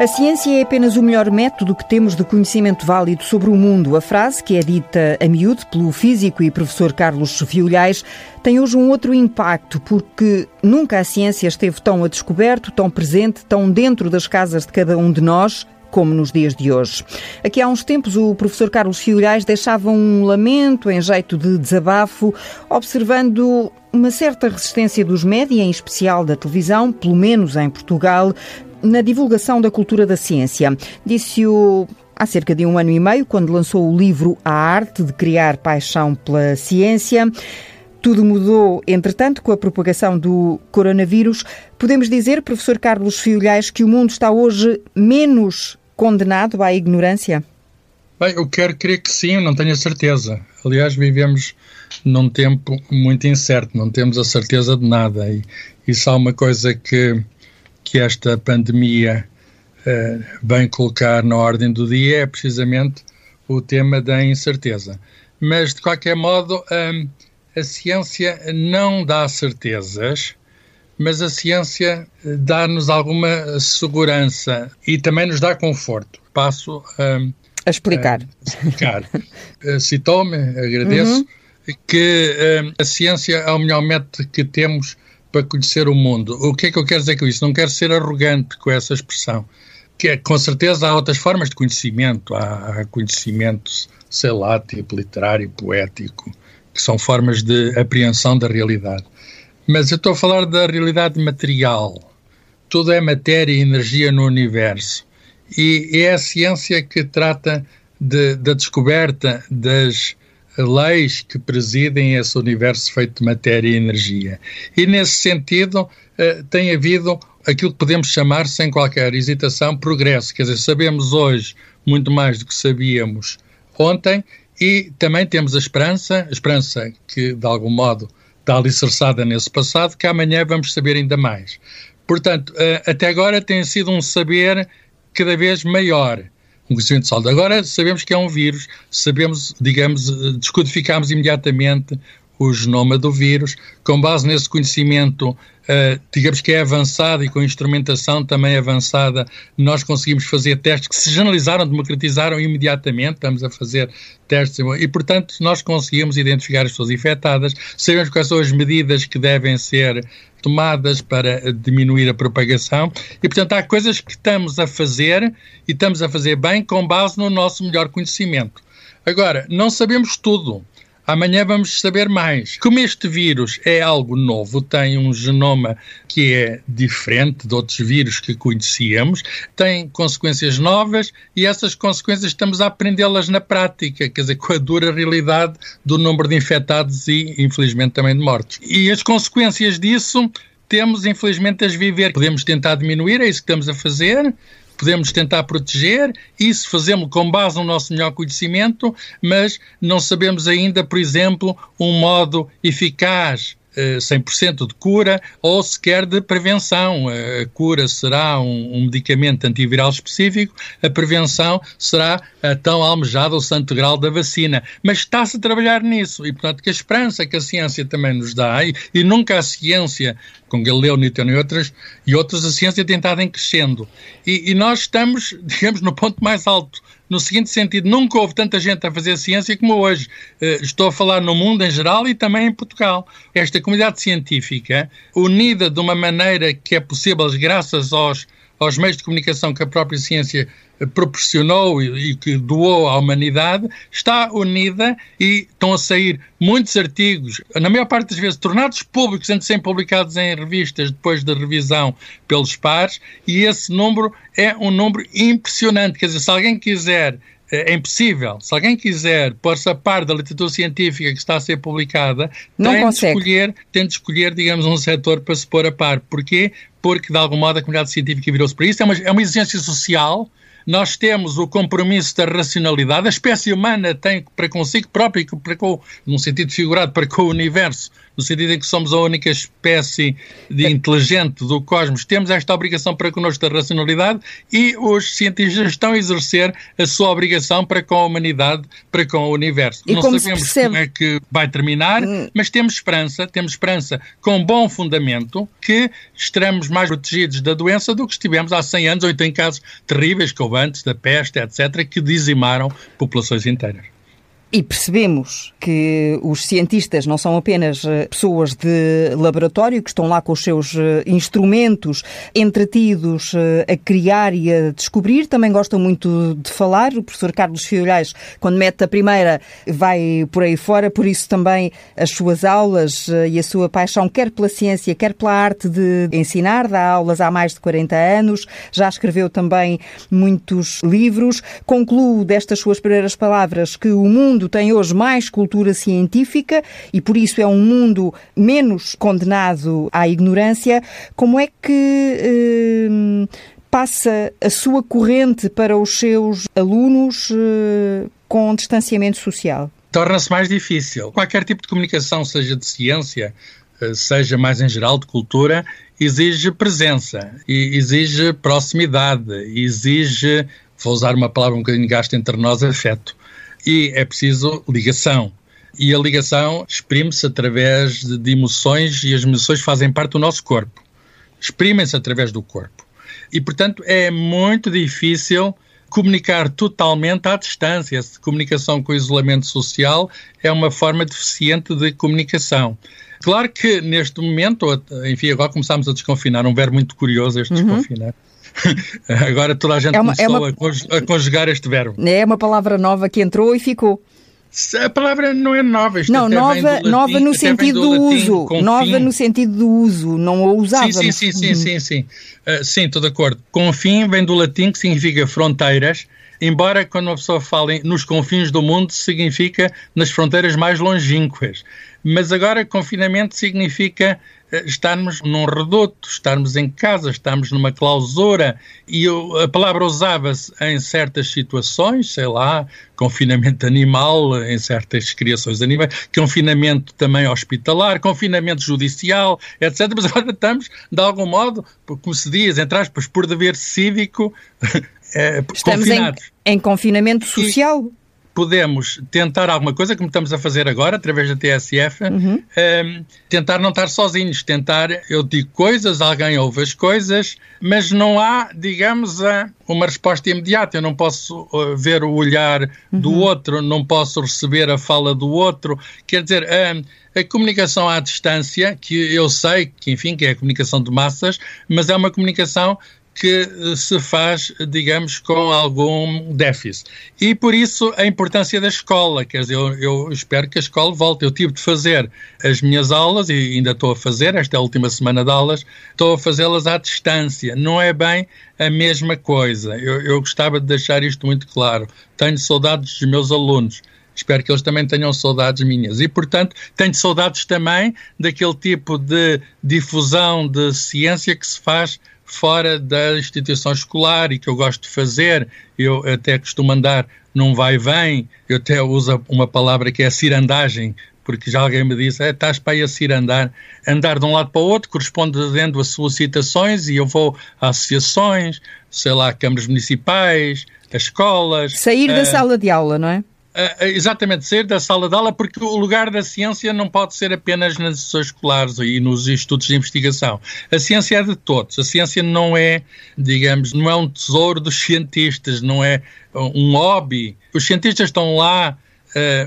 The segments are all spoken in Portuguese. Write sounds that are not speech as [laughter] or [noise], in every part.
A ciência é apenas o melhor método que temos de conhecimento válido sobre o mundo. A frase, que é dita a miúdo pelo físico e professor Carlos Violhais, tem hoje um outro impacto, porque nunca a ciência esteve tão a descoberto, tão presente, tão dentro das casas de cada um de nós, como nos dias de hoje. Aqui há uns tempos o professor Carlos Fiolhais deixava um lamento em jeito de desabafo, observando uma certa resistência dos média, em especial da televisão, pelo menos em Portugal, na divulgação da cultura da ciência. Disse-o há cerca de um ano e meio, quando lançou o livro A Arte de Criar Paixão pela Ciência. Tudo mudou, entretanto, com a propagação do coronavírus. Podemos dizer, professor Carlos Fiolhais, que o mundo está hoje menos condenado à ignorância? Bem, eu quero crer que sim, não tenho a certeza. Aliás, vivemos num tempo muito incerto, não temos a certeza de nada. E isso há uma coisa que que esta pandemia vem colocar na ordem do dia é precisamente o tema da incerteza. Mas, de qualquer modo, um, a ciência não dá certezas, mas a ciência eh, dá-nos alguma segurança e também nos dá conforto. Passo a explicar. A explicar. [laughs] Eh, citou-me, agradeço, uhum. que um, a ciência é o melhor método que temos para conhecer o mundo. O que é que eu quero dizer com isso? Não quero ser arrogante com essa expressão. Que é, com certeza há outras formas de conhecimento. Há, há conhecimento, sei lá, tipo literário, poético, que são formas de apreensão da realidade. Mas eu estou a falar da realidade material. Tudo é matéria e energia no universo. E é a ciência que trata de, da descoberta das leis que presidem esse universo feito de matéria e energia. E nesse sentido eh, tem havido aquilo que podemos chamar, sem qualquer hesitação, progresso. Quer dizer, sabemos hoje muito mais do que sabíamos ontem e também temos a esperança, a esperança que de algum modo está alicerçada nesse passado, que amanhã vamos saber ainda mais. Portanto, eh, até agora tem sido um saber cada vez maior um conhecimento sólido. Agora sabemos que é um vírus, sabemos, digamos, descodificamos imediatamente o genoma do vírus, com base nesse conhecimento, uh, digamos que é avançado e com instrumentação também avançada, nós conseguimos fazer testes que se generalizaram, democratizaram imediatamente, estamos a fazer testes e, portanto, nós conseguimos identificar as pessoas infectadas, sabemos quais são as medidas que devem ser tomadas para diminuir a propagação e, portanto, há coisas que estamos a fazer e estamos a fazer bem com base no nosso melhor conhecimento. Agora, não sabemos tudo. Amanhã vamos saber mais. Como este vírus é algo novo, tem um genoma que é diferente de outros vírus que conhecíamos, tem consequências novas e essas consequências estamos a aprendê-las na prática, quer dizer, com a dura realidade do número de infectados e, infelizmente, também de mortos. E as consequências disso temos, infelizmente, as viver. Podemos tentar diminuir, é isso que estamos a fazer podemos tentar proteger, isso fazemos com base no nosso melhor conhecimento, mas não sabemos ainda, por exemplo, um modo eficaz 100% eh, de cura ou sequer de prevenção. A cura será um, um, medicamento antiviral específico, a prevenção será a tão almejada o santo grau da vacina. Mas está-se a trabalhar nisso e, portanto, que a esperança que a ciência também nos dá, e, e nunca a ciência, com Galileu, Newton e outras, e outras, a ciência tem estado em crescendo. E, e nós estamos, [laughs] digamos, no ponto mais alto no seguinte sentido, nunca houve tanta gente a fazer ciência como hoje. Uh, estou a falar no mundo em geral e também em Portugal. Esta comunidade científica, unida de uma maneira que é possível graças aos, aos meios de comunicação que a própria ciência proporcionou e, e, que doou à humanidade, está unida e estão a sair muitos artigos, na maior parte das vezes tornados públicos antes de serem publicados em revistas depois da revisão pelos pares, e esse número é um número impressionante. Quer dizer, se alguém quiser é, é impossível. Se alguém quiser pôr-se a par da literatura científica que está a ser publicada, Não tem consegue. de, escolher, tem de escolher, digamos, um setor para se pôr a par. Porquê? Porque, de algum modo, a comunidade científica virou-se para isso. É uma, é uma exigência social nós temos o compromisso da racionalidade. A espécie humana tem para consigo próprio, para com, num sentido figurado, para com o universo, no sentido em que somos a única espécie de inteligente do cosmos, temos esta obrigação para connosco da racionalidade e os cientistas estão a exercer a sua obrigação para com a humanidade, para com o universo. E Não como sabemos percebe... como é que vai terminar, hum. mas temos esperança, temos esperança com bom fundamento que estaremos mais protegidos da doença do que estivemos há 100 anos, ou então em casos terríveis, como antes da peste, etc., que dizimaram populações inteiras. E percebemos que os cientistas não são apenas eh, pessoas de laboratório que estão lá com os seus eh, instrumentos entretidos eh, a criar e a descobrir, também gostam muito de falar. O professor Carlos Fiolhais, quando mete a primeira, vai por aí fora, por isso também as suas aulas e a sua paixão, quer pela ciência, quer pela arte de ensinar, dá aulas há mais de 40 anos, já escreveu também muitos livros. Concluo destas suas primeiras palavras que o mundo mundo tem hoje mais cultura científica e por isso é um mundo menos condenado à ignorância. Como é que eh, passa a sua corrente para os seus alunos eh, com distanciamento social? Torna-se mais difícil. Qualquer tipo de comunicação, seja de ciência, eh, seja mais em geral de cultura, exige presença, exige proximidade, exige, vou usar uma palavra um bocadinho gasta entre nós, afeto e é preciso ligação. E a ligação exprime-se através de emoções e as emoções fazem parte do nosso corpo. Exprimem-se através do corpo. E, portanto, é muito difícil comunicar totalmente à distância. Essa comunicação com o isolamento social é uma forma deficiente de comunicação. Claro que neste momento, enfim, agora começamos a desconfinar, um verbo muito curioso este uhum. desconfinar. [laughs] Agora toda a gente é uma, começou é uma, a conjugar este verbo. É uma palavra nova que entrou e ficou. A palavra não é nova. Isto não, nova, latim, nova no sentido do, do uso. Nova no sentido do uso. Não a usava. Sim, sim, sim, sim, sim, sim. Uh, sim, estou de acordo. Confim vem do latim que significa fronteiras, embora quando uma pessoa fale nos confins do mundo significa nas fronteiras mais longínquas. Mas agora confinamento significa estarmos num reduto, estarmos em casa, estarmos numa clausura. E eu, a palavra usava-se em certas situações, sei lá, confinamento animal, em certas criações animais, confinamento também hospitalar, confinamento judicial, etc. Mas agora estamos, de algum modo, como se diz, entre aspas, por dever cívico, é, [laughs] estamos confinados. Em, em confinamento social. E, podemos tentar alguma coisa, como estamos a fazer agora, através da TSF, uhum. um, ehm, tentar não estar sozinhos, tentar, eu digo coisas, alguém ouve as coisas, mas não há, digamos, uma resposta imediata. Eu não posso uh, ver o olhar uhum. do outro, não posso receber a fala do outro. Quer dizer, a, a comunicação à distância, que eu sei que, enfim, que é a comunicação de massas, mas é uma comunicação que eh, se faz, digamos, com algum déficit. E por isso a importância da escola, quer dizer, eu, eu, espero que a escola volte. Eu tive de fazer as minhas aulas, e ainda estou a fazer, esta é última semana de aulas, estou a fazê-las à distância. Não é bem a mesma coisa. Eu, eu gostava de deixar isto muito claro. Tenho saudades dos meus alunos. Espero que eles também tenham saudades minhas. E, portanto, tenho saudades também daquele tipo de difusão de ciência que se faz fora da instituição escolar e que eu gosto de fazer. Eu até costumo andar num vai-vem, eu até uso uma palavra que é a cirandagem, porque já alguém me disse, é, estás para aí a cirandar, andar de um lado para o outro, correspondendo a solicitações, e eu vou a associações, sei lá, câmaras municipais, a escolas. Sair da sala de aula, não é? Uh, exatamente, sair da sala de aula, porque o lugar da ciência não pode ser apenas nas instituições escolares e nos institutos de investigação. A ciência é de todos. A ciência não é, digamos, não é um tesouro dos cientistas, não é um hobby. Os cientistas estão lá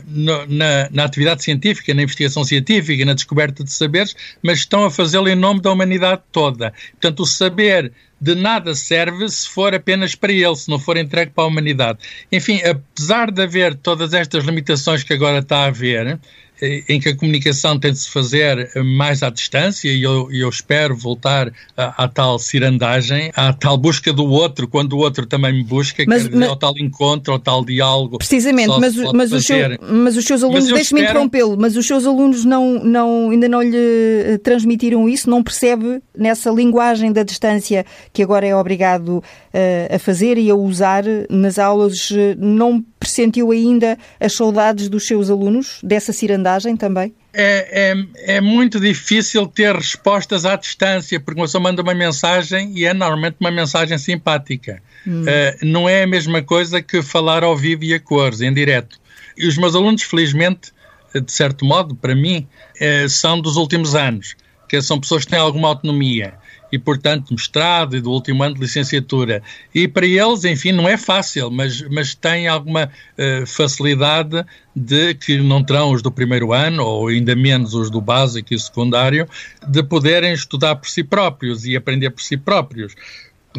No, na, na, atividade científica, na investigação científica, na descoberta de saberes, mas estão a fazê-lo em nome da humanidade toda. Portanto, o saber de nada serve se for apenas para ele, se não for entregue para a humanidade. Enfim, apesar de haver todas estas limitações que agora está a haver, eh, em que a comunicação tem de se fazer mais à distância e eu, eu espero voltar à, à, tal cirandagem, à tal busca do outro, quando o outro também me busca, mas, dizer, mas, ao tal encontro, ao tal diálogo. Precisamente, mas, mas, o seu, mas os seus alunos, deixe-me espero... interrompê-lo, mas os seus alunos não, não, ainda não lhe eh, transmitiram isso, não percebe nessa linguagem da distância que agora é obrigado uh, a fazer e a usar nas aulas, não percebe sentiu ainda as saudades dos seus alunos, dessa cirandagem também? É, é, é, muito difícil ter respostas à distância, porque uma pessoa manda uma mensagem e é normalmente uma mensagem simpática. Hum. Uh, não é a mesma coisa que falar ao vivo e a cores, em direto. E os meus alunos, felizmente, de certo modo, para mim, uh, são dos últimos anos, que são pessoas que têm alguma autonomia e, portanto, mestrado e do último ano de licenciatura. E para eles, enfim, não é fácil, mas, mas têm alguma uh, facilidade de que não terão os do primeiro ano, ou ainda menos os do básico e secundário, de poderem estudar por si próprios e aprender por si próprios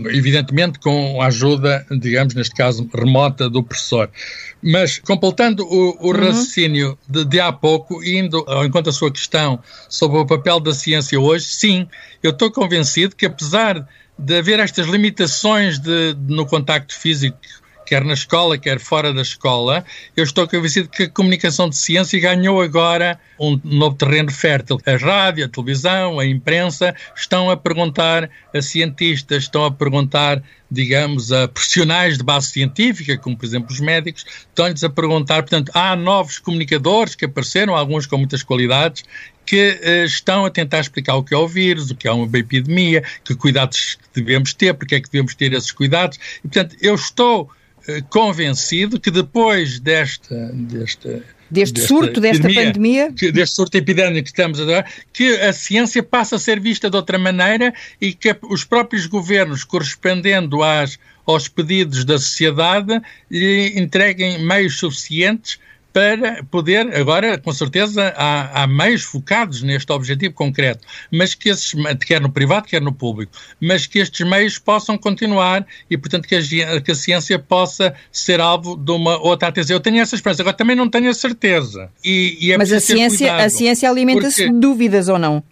evidentemente com a ajuda, digamos, neste caso, remota do professor. Mas, completando o, o uhum. raciocínio de, de, há pouco, indo ao encontro da sua questão sobre o papel da ciência hoje, sim, eu estou convencido que apesar de haver estas limitações de, de, no contacto físico quer na escola, quer fora da escola, eu estou convencido que a comunicação de ciência ganhou agora um novo terreno fértil. A rádio, a televisão, a imprensa estão a perguntar a cientistas, estão a perguntar, digamos, a profissionais de base científica, como por exemplo os médicos, estão-lhes a perguntar, portanto, há novos comunicadores que apareceram, alguns com muitas qualidades, que uh, estão a tentar explicar o que é o vírus, o que é uma epidemia, que cuidados devemos ter, porque é que devemos ter esses cuidados. E, portanto, eu estou eh, convencido que depois desta, desta deste surto, desta epidemia, pandemia. Deste surto epidémico que estamos a dar, que a ciência passa a ser vista de outra maneira e que os próprios governos, correspondendo às, aos pedidos da sociedade, lhe entreguem meios suficientes para poder, agora com certeza há, há, meios focados neste objetivo concreto, mas que esses, quer no privado, quer no público, mas que estes meios possam continuar e, portanto, que a, que a ciência possa ser alvo de uma outra atenção. Eu tenho essa esperança, agora também não tenho a certeza. E, e é mas a ciência, a ciência alimenta-se de dúvidas ou não?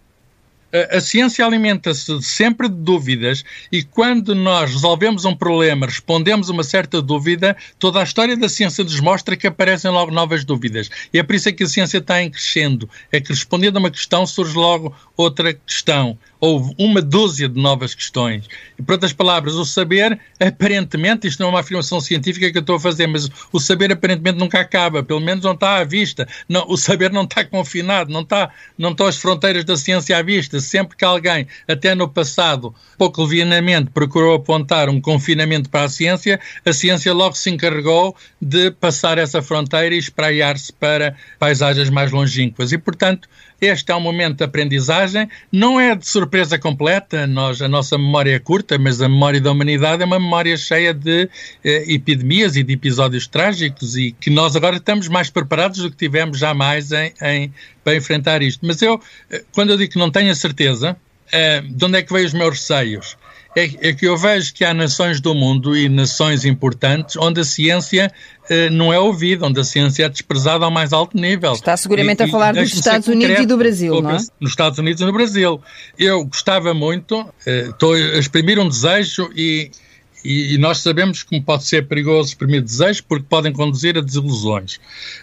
A, ciência alimenta-se sempre de dúvidas e quando nós resolvemos um problema, respondemos uma certa dúvida, toda a história da ciência nos mostra que aparecem logo novas dúvidas. E é por isso é que a ciência está em crescendo. É que respondendo a uma questão surge logo outra questão. Houve uma dúzia de novas questões. E, por outras palavras, o saber, aparentemente, isto não é uma afirmação científica que eu estou a fazer, mas o saber aparentemente nunca acaba, pelo menos não está à vista. Não, o saber não está confinado, não, está, não estão as fronteiras da ciência à vista. Sempre que alguém, até no passado, pouco levianamente procurou apontar um confinamento para a ciência, a ciência logo se encarregou de passar essa fronteira e espraiar-se para paisagens mais longínquas. E, portanto, este é um momento de aprendizagem, não é de surpresa completa, nós, a nossa memória é curta, mas a memória da humanidade é uma memória cheia de eh, epidemias e de episódios trágicos e que nós agora estamos mais preparados do que tivemos jamais em, em para enfrentar isto. Mas eu, eh, quando eu digo que não tenho a certeza, eh, de onde é que veio os meus receios? É, é, que eu vejo que há nações do mundo e nações importantes onde a ciência eh, não é ouvida, onde a ciência é desprezada ao mais alto nível. Está seguramente e, a falar dos Estados Unidos e do Brasil, não é? Nos Estados Unidos e no Brasil. Eu gostava muito, eh, estou a exprimir um desejo e, e, e, nós sabemos como pode ser perigoso exprimir desejos porque podem conduzir a desilusões.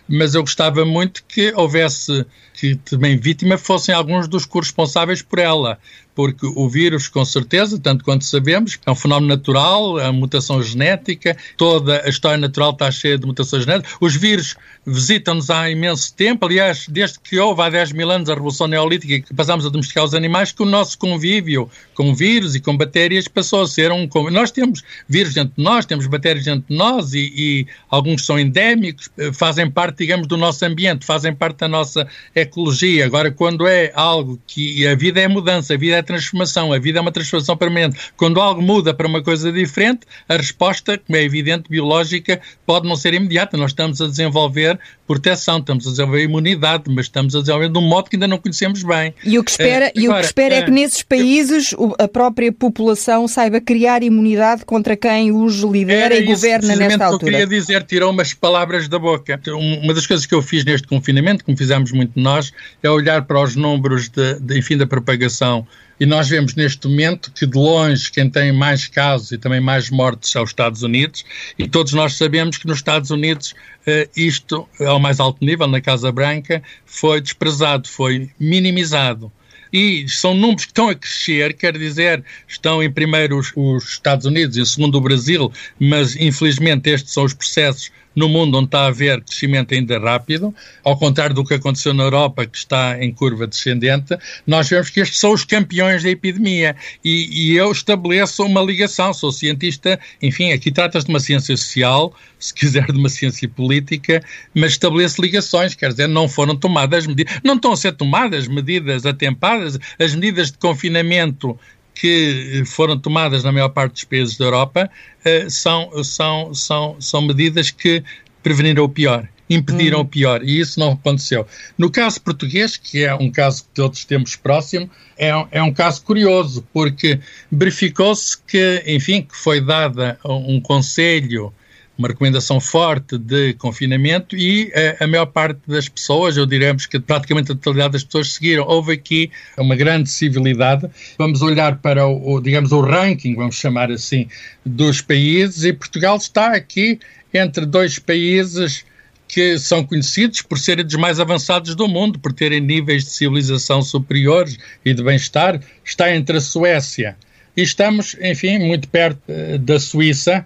Mas eu gostava muito que houvesse, que também vítima fossem alguns dos corresponsáveis por ela porque o vírus, com certeza, tanto quanto sabemos, é um fenómeno natural, é uma mutação genética, toda a história natural está cheia de mutações genéticas. Os vírus visitam-nos há imenso tempo, aliás, desde que houve há 10 mil anos a Revolução Neolítica e que passámos a domesticar os animais, que o nosso convívio com vírus e com bactérias passou a ser um. Nós temos vírus dentro de nós, temos bactérias dentro de nós e, e alguns são endémicos, fazem parte, digamos, do nosso ambiente, fazem parte da nossa ecologia. Agora, quando é algo que a vida é mudança, a vida é transformação, a vida é uma transformação permanente. Quando algo muda para uma coisa diferente, a resposta, como é evidente, biológica, pode não ser imediata. Nós estamos a desenvolver proteção, estamos a desenvolver imunidade, mas estamos a desenvolver de um modo que ainda não conhecemos bem. E o que espera, uh, e agora, o que espera é que nesses países a própria população saiba criar imunidade contra quem os lidera e governa nesta altura. Eu queria dizer, tirou umas palavras da boca. Uma das coisas que eu fiz neste confinamento, como fizemos muito nós, é olhar para os números de, de enfim, da propagação e nós vemos neste momento que, de longe, quem tem mais casos e também mais mortes são os Estados Unidos, e todos nós sabemos que nos Estados Unidos eh, isto, ao mais alto nível, na Casa Branca, foi desprezado, foi minimizado. E são números que estão a crescer, quer dizer, estão em primeiro os, os, Estados Unidos em segundo o Brasil, mas infelizmente estes são os processos no mundo onde está a haver crescimento ainda rápido, ao contrário do que aconteceu na Europa, que está em curva descendente, nós vemos que estes são os campeões da epidemia. E, e eu estabeleço uma ligação, sou cientista, enfim, aqui trata-se de uma ciência social, se quiser de uma ciência política, mas estabeleço ligações, quer dizer, não foram tomadas medidas, não estão a ser tomadas medidas atempadas, as medidas de confinamento que foram tomadas na maior parte dos países da Europa uh, são, são, são, são medidas que preveniram o pior, impediram hum. o pior, e isso não aconteceu. No caso português, que é um caso que todos temos próximo, é, é um caso curioso, porque verificou-se que, enfim, que foi dada um conselho uma recomendação forte de confinamento e a, eh, a maior parte das pessoas, eu diremos que praticamente a totalidade das pessoas seguiram. Houve aqui uma grande civilidade. Vamos olhar para o, o, digamos, o ranking, vamos chamar assim, dos países e Portugal está aqui entre dois países que são conhecidos por serem dos mais avançados do mundo, por terem níveis de civilização superiores e de bem-estar. Está entre a Suécia e estamos, enfim, muito perto uh, da Suíça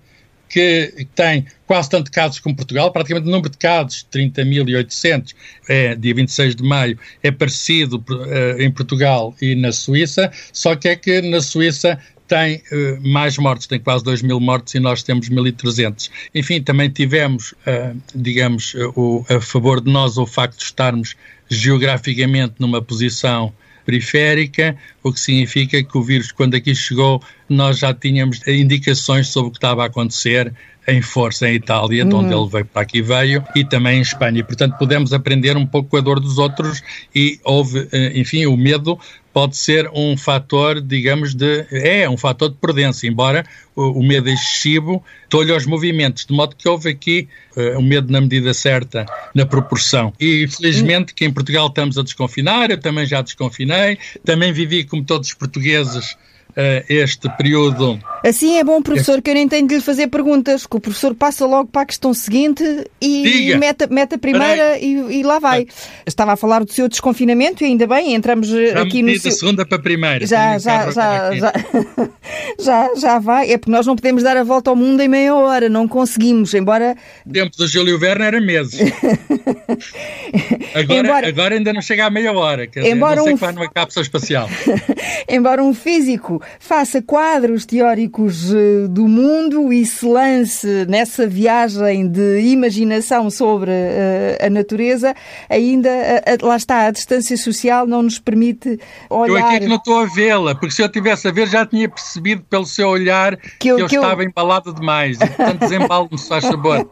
que tem quase tanto casos como Portugal, praticamente o número de casos, 30.800, é, dia 26 de maio, é parecido uh, em Portugal e na Suíça, só que é que na Suíça tem uh, mais mortes, tem quase 2 mil mortes e nós temos 1.300. Enfim, também tivemos, uh, digamos, o, a favor de nós o facto de estarmos geograficamente numa posição periférica, o que significa que o vírus, quando aqui chegou, nós já tínhamos indicações sobre o que estava a acontecer em força em Itália, de onde uhum. ele veio para aqui veio, e também em Espanha. E, portanto, podemos aprender um pouco com a dor dos outros e houve, eh, enfim, o medo pode ser um fator, digamos, de. É um fator de prudência, embora o, o medo excessivo tolhe aos movimentos, de modo que houve aqui uh, um medo na medida certa, na proporção. E felizmente que em Portugal estamos a desconfinar, eu também já desconfinei, também vivi como todos os portugueses este período. Assim é bom, professor, este... que eu nem tenho de lhe fazer perguntas, que o professor passa logo para a questão seguinte e mete, mete a primeira e, e, lá vai. Estava a falar do seu desconfinamento e ainda bem, entramos eh, já aqui no. Seu... segunda para a primeira. Já, já, já, [laughs] já, já, já vai. É porque nós não podemos dar a volta ao mundo em meia hora, não conseguimos, embora. O tempo do Júlio Verne era meses. [laughs] agora, embora... agora ainda não chega à meia hora, quer dizer, embora não sei um... que vai numa cápsula espacial. [laughs] embora um físico faça quadros teóricos eh, do mundo e se lance nessa viagem de imaginação sobre eh, a natureza, ainda lá está, a distância social não nos permite olhar. Eu aqui é que não estou a vê-la, porque se eu tivesse a ver já tinha percebido pelo seu olhar que eu, que eu que estava eu... embalado demais. E, portanto, desembalo-me, se faz favor.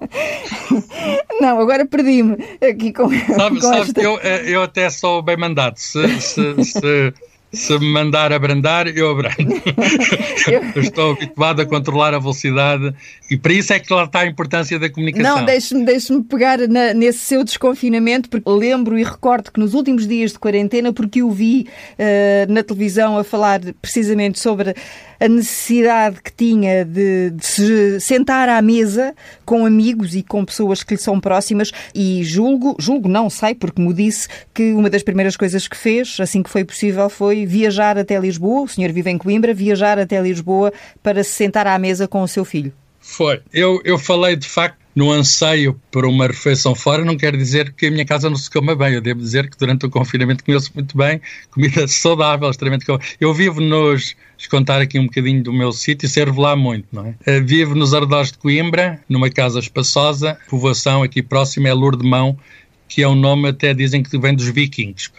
[laughs] Não, agora perdi-me aqui com. Sabe, com sabe esta... que eu, eh, eu até sou bem mandado. Se, se, se se me mandar abrandar, eu abrando. [laughs] eu estou habituado a controlar a velocidade e para isso é que lá está a importância da comunicação. Não, deixe-me deixe pegar na, nesse seu desconfinamento, porque lembro e recordo que nos últimos dias de quarentena, porque o vi uh, na televisão a falar precisamente sobre a necessidade que tinha de, de, se sentar à mesa com amigos e com pessoas que lhe são próximas e julgo, julgo não sei, porque me disse que uma das primeiras coisas que fez, assim que foi possível, foi viajar até Lisboa, o senhor vive em Coimbra, viajar até Lisboa para se sentar à mesa com o seu filho. Foi. Eu, eu falei de facto no anseio por uma refeição fora, não quer dizer que a minha casa não se coma bem. Eu devo dizer que durante o confinamento comeu-se muito bem, comida saudável, extremamente Eu vivo nos. Contar aqui um bocadinho do meu sítio, sem revelar muito, não é? Eh, vivo nos arredores de Coimbra, numa casa espaçosa, povoação aqui próxima é Lourdemão, que é um nome até dizem que vem dos vikings.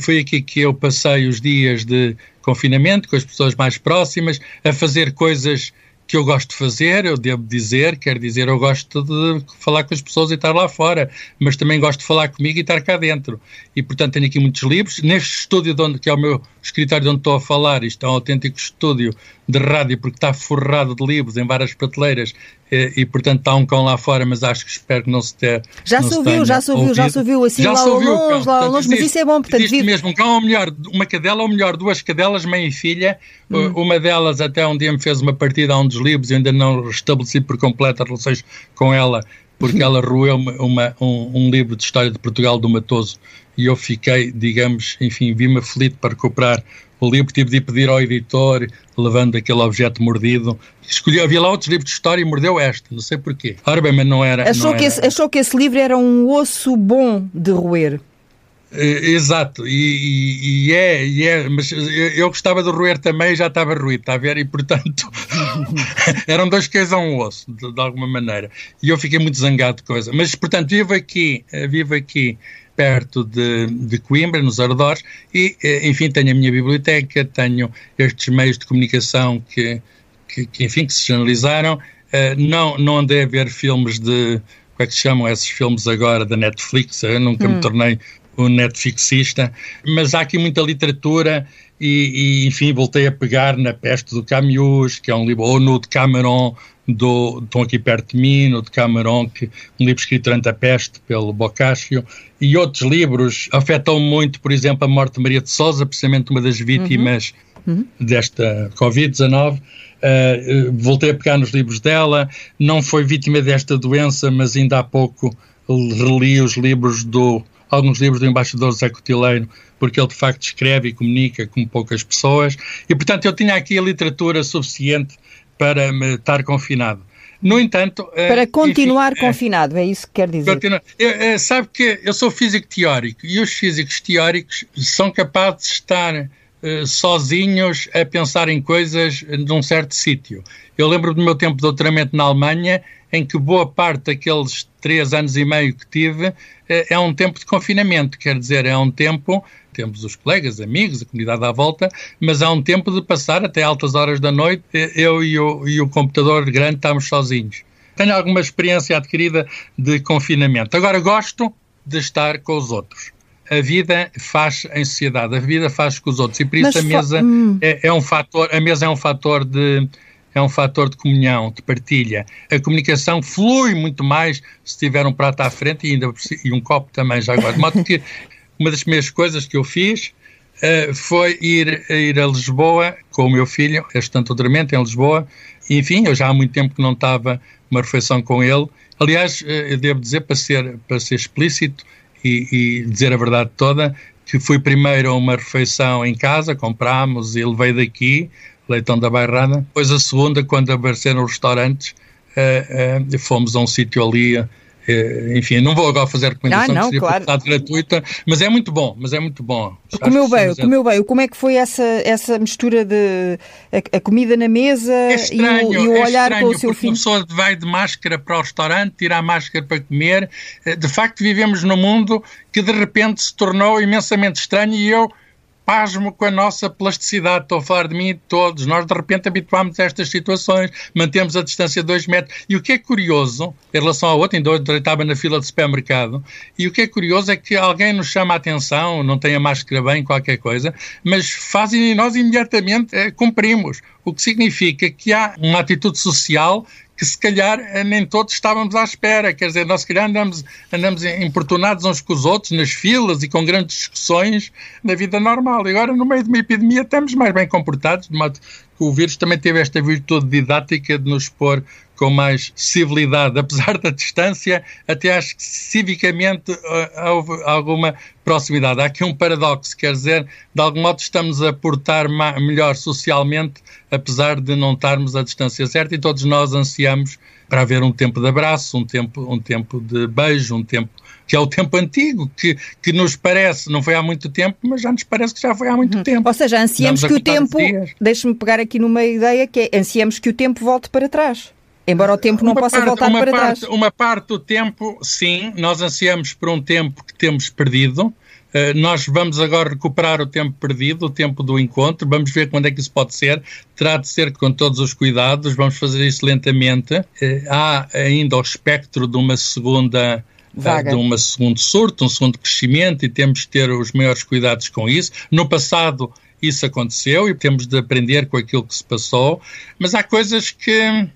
Foi aqui que eu passei os dias de confinamento com as pessoas mais próximas, a fazer coisas que eu gosto de fazer, eu devo dizer, quer dizer, eu gosto de falar com as pessoas e estar lá fora, mas também gosto de falar comigo e estar cá dentro. E, portanto, tenho aqui muitos livros. Neste estúdio, de onde, que é o meu escritório de onde estou a falar, isto é um autêntico estúdio de rádio, porque está forrado de livros em várias prateleiras e, e, portanto, está um cão lá fora, mas acho que espero que não se tenha. Já se ouviu, já se ouviu, já se ouviu, assim já lá ouviu, longe, lá longe, mas isso é bom, portanto. Existe mesmo um cão, ou melhor, uma cadela, ou melhor, duas cadelas, mãe e filha. Hum. Uma delas até um dia me fez uma partida a um dos livros, e ainda não restabeleci por completo as relações com ela, porque [laughs] ela roeu uma, um, um livro de história de Portugal do Matoso e eu fiquei, digamos, enfim, vi-me aflito para recuperar o livro, tive de pedir ao editor, levando aquele objeto mordido. Escolhi, havia lá outros livros de história e mordeu este, não sei porquê. Ora bem, mas não era. Achou, não que, era... Esse, achou que esse livro era um osso bom de roer. Eh, exato, e, e, e, é, e é, mas eu gostava de roer também e já estava ruído, está a ver? E portanto [laughs] eram dois queijos a um osso, de, de, alguma maneira. E eu fiquei muito zangado de coisa. Mas portanto, vivo aqui, eh, vivo aqui perto de, de Coimbra, nos arredores, e eh, enfim, tenho a minha biblioteca, tenho estes meios de comunicação que, que, que enfim, que se generalizaram. Uh, não, não andei a ver filmes de como é que se chamam esses filmes agora da Netflix? Eu nunca hum. me tornei o Netflixista, mas há aqui muita literatura e, e, enfim, voltei a pegar na Peste do Camus, que é um livro, ou no de Cameron, do, estão aqui perto de mim, no de Cameron, que, um livro escrito durante a peste pelo Boccaccio, e outros livros afetam muito, por exemplo, a morte de Maria de Sousa, precisamente uma das vítimas uhum. Uhum. desta Covid-19. Uh, voltei a pegar nos livros dela, não foi vítima desta doença, mas ainda há pouco reli os livros do alguns livros do embaixador José Cotileiro, porque ele de facto escreve e comunica com poucas pessoas, e portanto eu tinha aqui a literatura suficiente para me estar confinado. No entanto. Eh, para continuar enfim, confinado, é isso que quer dizer. Continua, eu, eu, sabe que eu sou físico teórico e os físicos teóricos são capazes de estar sozinhos a pensar em coisas num certo sítio. Eu lembro do meu tempo de doutoramento na Alemanha, em que boa parte daqueles três anos e meio que tive é, é um tempo de confinamento, quer dizer, é um tempo, temos os colegas, amigos, a comunidade à volta, mas é um tempo de passar até altas horas da noite, eu e o, e o computador grande estamos sozinhos. Tenho alguma experiência adquirida de confinamento. Agora gosto de estar com os outros. A vida faz em sociedade, a vida faz com os outros e por isso mas a mesa hum. é, é um fator, a mesa é um fator de é um fator de comunhão, de partilha. A comunicação flui muito mais se tiver um prato à frente e, ainda, e um copo também já agora. De modo que uma das primeiras coisas que eu fiz uh, foi ir, ir a Lisboa com o meu filho, estando doutoramento em Lisboa. Enfim, eu já há muito tempo que não estava uma refeição com ele. Aliás, uh, eu devo dizer, para ser, para ser explícito e, e dizer a verdade toda, que fui primeiro a uma refeição em casa, comprámos e levei daqui, Leitão da Bairrada. Depois a segunda, quando apareceram os restaurantes, uh, uh, fomos a um sítio ali, uh, enfim, não vou agora fazer recomendação, ah, não, que seria claro. gratuita, mas é muito bom, mas é muito bom. Comeu bem, comeu bem. Como é que foi essa, essa mistura de a, a comida na mesa é estranho, e, o, e o é olhar estranho, com o seu filho? Uma pessoa vai de máscara para o restaurante, tira a máscara para comer. De facto, vivemos num mundo que de repente se tornou imensamente estranho e eu pasmo com a nossa plasticidade. Estou a falar de mim e de todos. Nós, de repente, habituámos a estas situações, mantemos a distância de dois metros. E o que é curioso, em relação ao outro, ainda hoje estava na fila de supermercado, e o que é curioso é que alguém nos chama a atenção, não tem a máscara bem, qualquer coisa, mas fazem e nós imediatamente é, cumprimos. O que significa que há uma atitude social que se calhar eh, nem todos estávamos à espera. Quer dizer, nós se calhar andamos, andamos importunados uns com os outros, nas filas e com grandes discussões na vida normal. E agora, no meio de uma epidemia, estamos mais bem comportados, de modo que o vírus também teve esta virtude didática de nos pôr com mais civilidade, apesar da distância, até acho que civicamente uh, houve alguma proximidade. Há aqui um paradoxo, quer dizer, de algum modo estamos a portar melhor socialmente, apesar de não estarmos à distância certa, e todos nós ansiamos para haver um tempo de abraço, um tempo, um tempo de beijo, um tempo que é o tempo antigo, que, que nos parece, não foi há muito tempo, mas já nos parece que já foi há muito uhum. tempo. Ou seja, ansiamos que o tempo, deixe-me pegar aqui numa ideia, que é ansiamos que o tempo volte para trás. Embora o tempo não uma possa parte, voltar para parte, trás. Uma parte do tempo, sim, nós ansiamos por um tempo que temos perdido. Uh, nós vamos agora recuperar o tempo perdido, o tempo do encontro. Vamos ver quando é que isso pode ser. Terá de ser com todos os cuidados. Vamos fazer isso lentamente. Uh, há ainda o espectro de uma segunda Vaga. de um segundo surto, um segundo crescimento e temos de ter os maiores cuidados com isso. No passado isso aconteceu e temos de aprender com aquilo que se passou, mas há coisas que eh,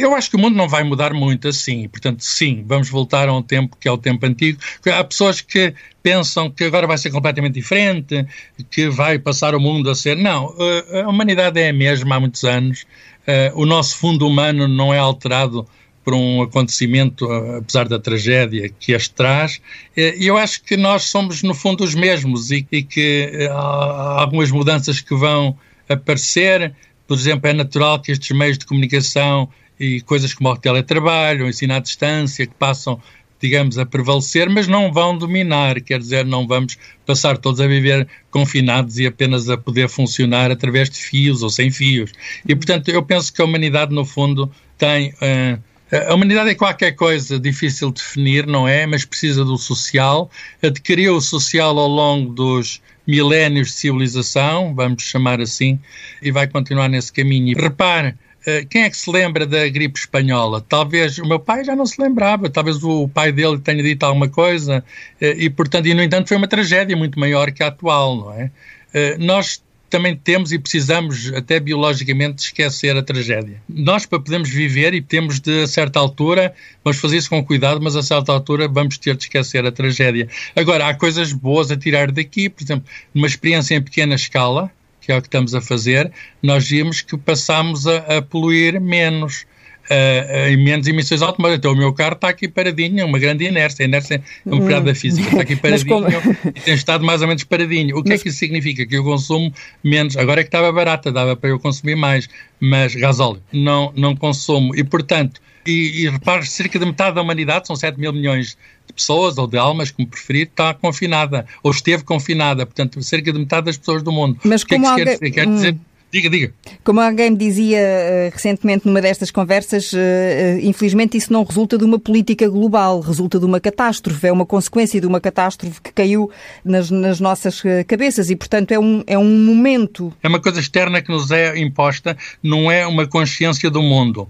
eu acho que o mundo não vai mudar muito assim, portanto, sim, vamos voltar a um tempo que é o tempo antigo. Há pessoas que pensam que agora vai ser completamente diferente, que vai passar o mundo a ser. Não, eh, a humanidade é a mesma há muitos anos, eh, o nosso fundo humano não é alterado por um acontecimento, apesar da tragédia que este traz, e eu acho que nós somos, no fundo, os mesmos e, e que há algumas mudanças que vão aparecer. Por exemplo, é natural que estes meios de comunicação e coisas como o teletrabalho, o ensino à distância, que passam digamos, a prevalecer, mas não vão dominar, quer dizer, não vamos passar todos a viver confinados e apenas a poder funcionar através de fios ou sem fios. E, portanto, eu penso que a humanidade, no fundo, tem. Uh, a humanidade é qualquer coisa difícil de definir, não é? Mas precisa do social. Adquiriu o social ao longo dos milénios de civilização, vamos chamar assim, e vai continuar nesse caminho. Repare, eh, quem é que se lembra da gripe espanhola? Talvez o meu pai já não se lembrava, talvez o pai dele tenha dito alguma coisa, eh, e portanto, e no entanto, foi uma tragédia muito maior que a atual, não é? Eh, nós também temos e precisamos, até biologicamente, esquecer a tragédia. Nós, para podermos viver e temos de, a certa altura, vamos fazer isso com cuidado, mas a certa altura vamos ter de esquecer a tragédia. Agora, há coisas boas a tirar daqui, por exemplo, uma experiência em pequena escala, que é o que estamos a fazer, nós vimos que passamos a, a poluir menos. Uh, em menos emissões automóveis. Então o meu carro está aqui paradinho, é uma grande inércia. A inércia é um bocado da física, está aqui [laughs] paradinho como... e tem estado mais ou menos paradinho. O que é mas... é que isso significa? Que eu consumo menos. Agora é que estava barata, dava para eu consumir mais, mas gasóleo não, não consumo. E portanto, e, e repare, cerca de metade da humanidade, são 7 mil milhões de pessoas, ou de almas, como preferir, está confinada, ou esteve confinada. Portanto, cerca de metade das pessoas do mundo. Mas o que é que alguém... quer dizer? Quer dizer Diga, diga. Como alguém me dizia uh, recentemente numa destas conversas, uh, uh, infelizmente isso não resulta de uma política global, resulta de uma catástrofe, é uma consequência de uma catástrofe que caiu nas, nas nossas cabeças e, portanto, é um, é um momento. É uma coisa externa que nos é imposta, não é uma consciência do mundo.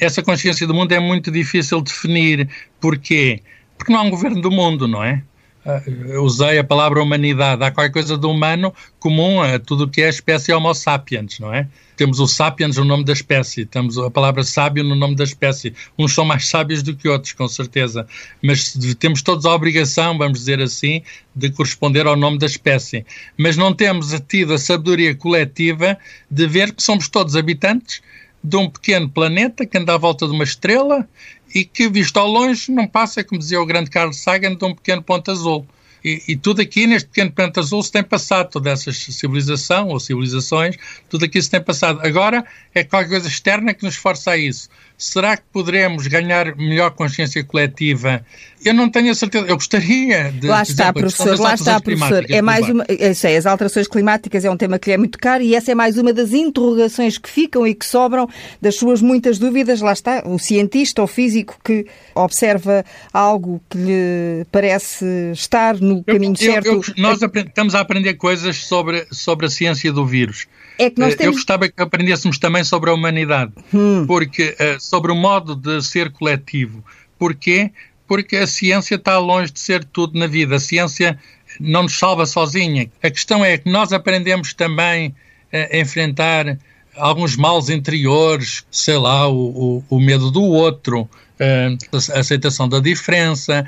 essa consciência do mundo é muito difícil de definir. Porquê? Porque não há um governo do mundo, não é? Uh, usei a palavra humanidade. Há qualquer coisa de humano comum a tudo o que é a espécie Homo sapiens, não é? Temos o sapiens no nome da espécie, temos a palavra sábio no nome da espécie. Uns são mais sábios do que outros, com certeza, mas temos todos a obrigação, vamos dizer assim, de corresponder ao nome da espécie. Mas não temos tido a sabedoria coletiva de ver que somos todos habitantes de um pequeno planeta que anda à volta de uma estrela e que, visto ao longe, não passa, como dizia o grande Carlos Sagan, de um pequeno ponto azul. E, e, tudo aqui neste pequeno ponto azul se tem passado, toda essa civilização ou civilizações, tudo aqui se tem passado. Agora é qualquer coisa externa que nos força a isso. Será que poderemos ganhar melhor consciência coletiva? Eu não tenho a certeza. Eu gostaria de. Lá está, exemplo, professor. Lá está, professor. É mais uma. Eu sei, as alterações climáticas é um tema que lhe é muito caro e essa é mais uma das interrogações que ficam e que sobram das suas muitas dúvidas. Lá está, o cientista ou físico que observa algo que lhe parece estar no caminho eu, certo. Eu, nós estamos a aprender coisas sobre, sobre a ciência do vírus. É que nós eh, temos... Eu gostava que aprendêssemos também sobre a humanidade, hum. porque uh, sobre o modo de ser coletivo. Porquê? Porque a ciência está longe de ser tudo na vida. A ciência não nos salva sozinha. A questão é que nós aprendemos também a enfrentar alguns males interiores, sei lá, o, o, o medo do outro, a aceitação da diferença,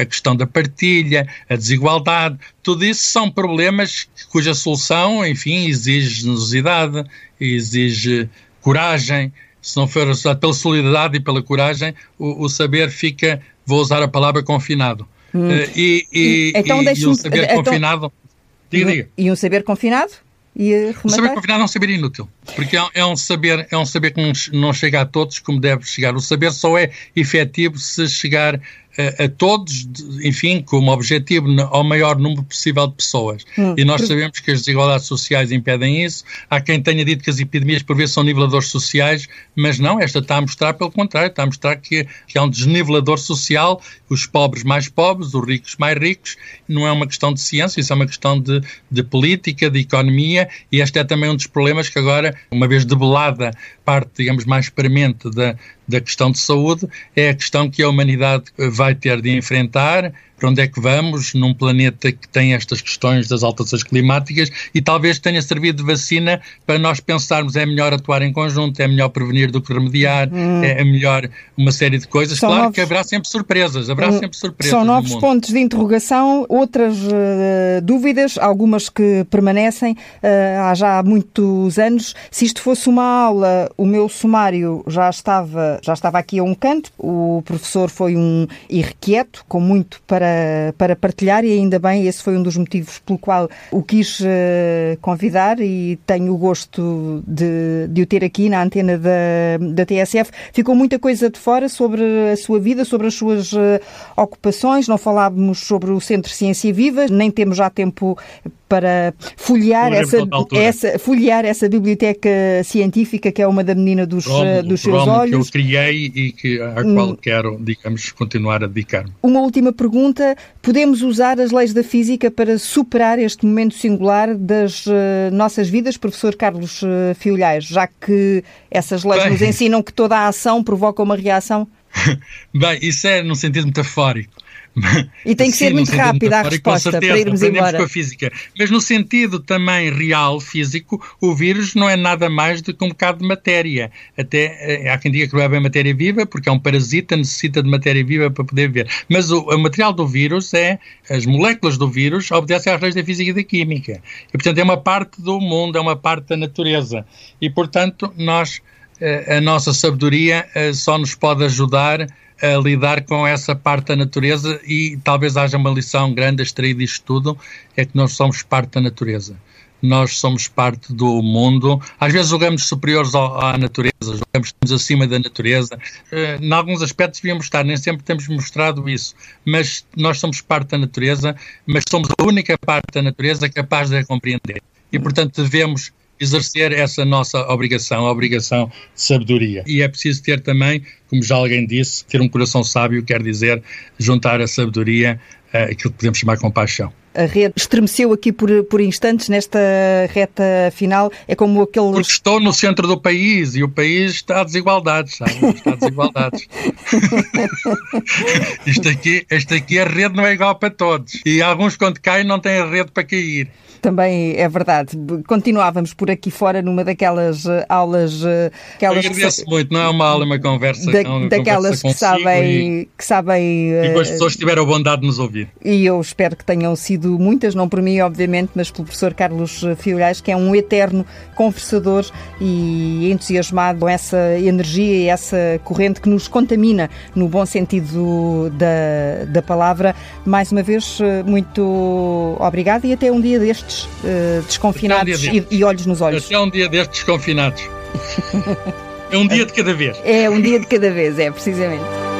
a questão da partilha, a desigualdade, tudo isso são problemas cuja solução, enfim, exige generosidade, exige coragem. Se não for ajudado pela solidariedade e pela coragem, o, o saber fica, vou usar a palavra confinado. Hum. E, e, então, e, e um saber então, confinado. Diga, diga. E um saber confinado? E o saber confinado é um saber inútil, porque é, é, um saber, é um saber que não chega a todos como deve chegar. O saber só é efetivo se chegar a, a, todos, enfim, como objetivo ao maior número possível de pessoas. Hum. E nós sabemos que as desigualdades sociais impedem isso. Há quem tenha dito que as epidemias por vezes são niveladores sociais, mas não, esta está a mostrar pelo contrário, está a mostrar que, que há um desnivelador social, os pobres mais pobres, os ricos mais ricos, não é uma questão de ciência, isso é uma questão de, de política, de economia, e este é também um dos problemas que agora, uma vez debelada parte, digamos, mais premente da, da questão de saúde, é a questão que a humanidade vai ter de enfrentar para onde é que vamos num planeta que tem estas questões das alterações climáticas e talvez tenha servido de vacina para nós pensarmos é melhor atuar em conjunto, é melhor prevenir do que remediar, hum. é, melhor uma série de coisas. São claro novos... que haverá sempre surpresas, haverá hum. sempre surpresas. São novos pontos de interrogação, outras uh, dúvidas, algumas que permanecem uh, há já muitos anos. Se isto fosse uma aula, o meu sumário já estava, já estava aqui a um canto, o professor foi um irrequieto, com muito para, para partilhar e ainda bem, esse foi um dos motivos pelo qual o quis uh, convidar e tenho o gosto de, de o ter aqui na antena da, da TSF. Ficou muita coisa de fora sobre a sua vida, sobre as suas uh, ocupações. Não falávamos sobre o Centro Ciência Viva, nem temos já tempo para folhear essa, essa, folhear essa biblioteca científica que é uma da menina dos, Romo, dos seus olhos. que eu criei e que, à hum. qual quero, digamos, continuar a dedicar-me. Uma última pergunta. Podemos usar as leis da física para superar este momento singular das uh, nossas vidas, professor Carlos uh, Fiolhais, já que essas leis Bem... nos ensinam que toda a ação provoca uma reação? [laughs] Bem, isso é num sentido metafórico. [laughs] E tem que Sim, ser muito rápida a resposta certeza, para irmos embora. com a física. Mas no sentido também real, físico, o vírus não é nada mais do que um bocado de matéria. Até eh, há quem diga que não é bem matéria viva, porque é um parasita, necessita de matéria viva para poder viver. Mas o, o material do vírus é, as moléculas do vírus obedecem às leis da física e da química. E, portanto, é uma parte do mundo, é uma parte da natureza. E, portanto, nós, eh, a nossa sabedoria eh, só nos pode ajudar a lidar com essa parte da natureza e talvez haja uma lição grande a extrair disto tudo, é que nós somos parte da natureza. Nós somos parte do mundo. Às vezes julgamos superiores à natureza, estamos acima da natureza. Uh, em alguns aspectos devíamos estar, nem sempre temos mostrado isso. Mas nós somos parte da natureza, mas somos a única parte da natureza capaz de a compreender. E, portanto, devemos exercer essa nossa obrigação, a obrigação de sabedoria. E é preciso ter também, como já alguém disse, ter um coração sábio quer dizer juntar a sabedoria uh, aquilo que podemos chamar compaixão. A rede estremeceu aqui por, por instantes nesta reta final. É como aquele. Porque estou no centro do país e o país está a desigualdades, sabe? Está a desigualdades. [laughs] isto, aqui, isto aqui, a rede não é igual para todos. E alguns, quando caem, não têm a rede para cair também é verdade. Continuávamos por aqui fora numa daquelas uh, aulas. Uh, aquelas agradeço que, muito, não é uma aula, é uma conversa. Da, daquelas conversa que, sabem, e, que sabem. E que as pessoas tiveram a bondade de nos ouvir. E eu espero que tenham sido muitas, não por mim, obviamente, mas pelo professor Carlos Fiolhais, que é um eterno conversador e entusiasmado com essa energia e essa corrente que nos contamina no bom sentido da, da palavra. Mais uma vez, muito obrigada e até um dia destes uh, desconfinados um e, e, olhos nos olhos. Até um dia destes desconfinados. [laughs] é um dia de cada vez. É um dia de cada vez, é, precisamente.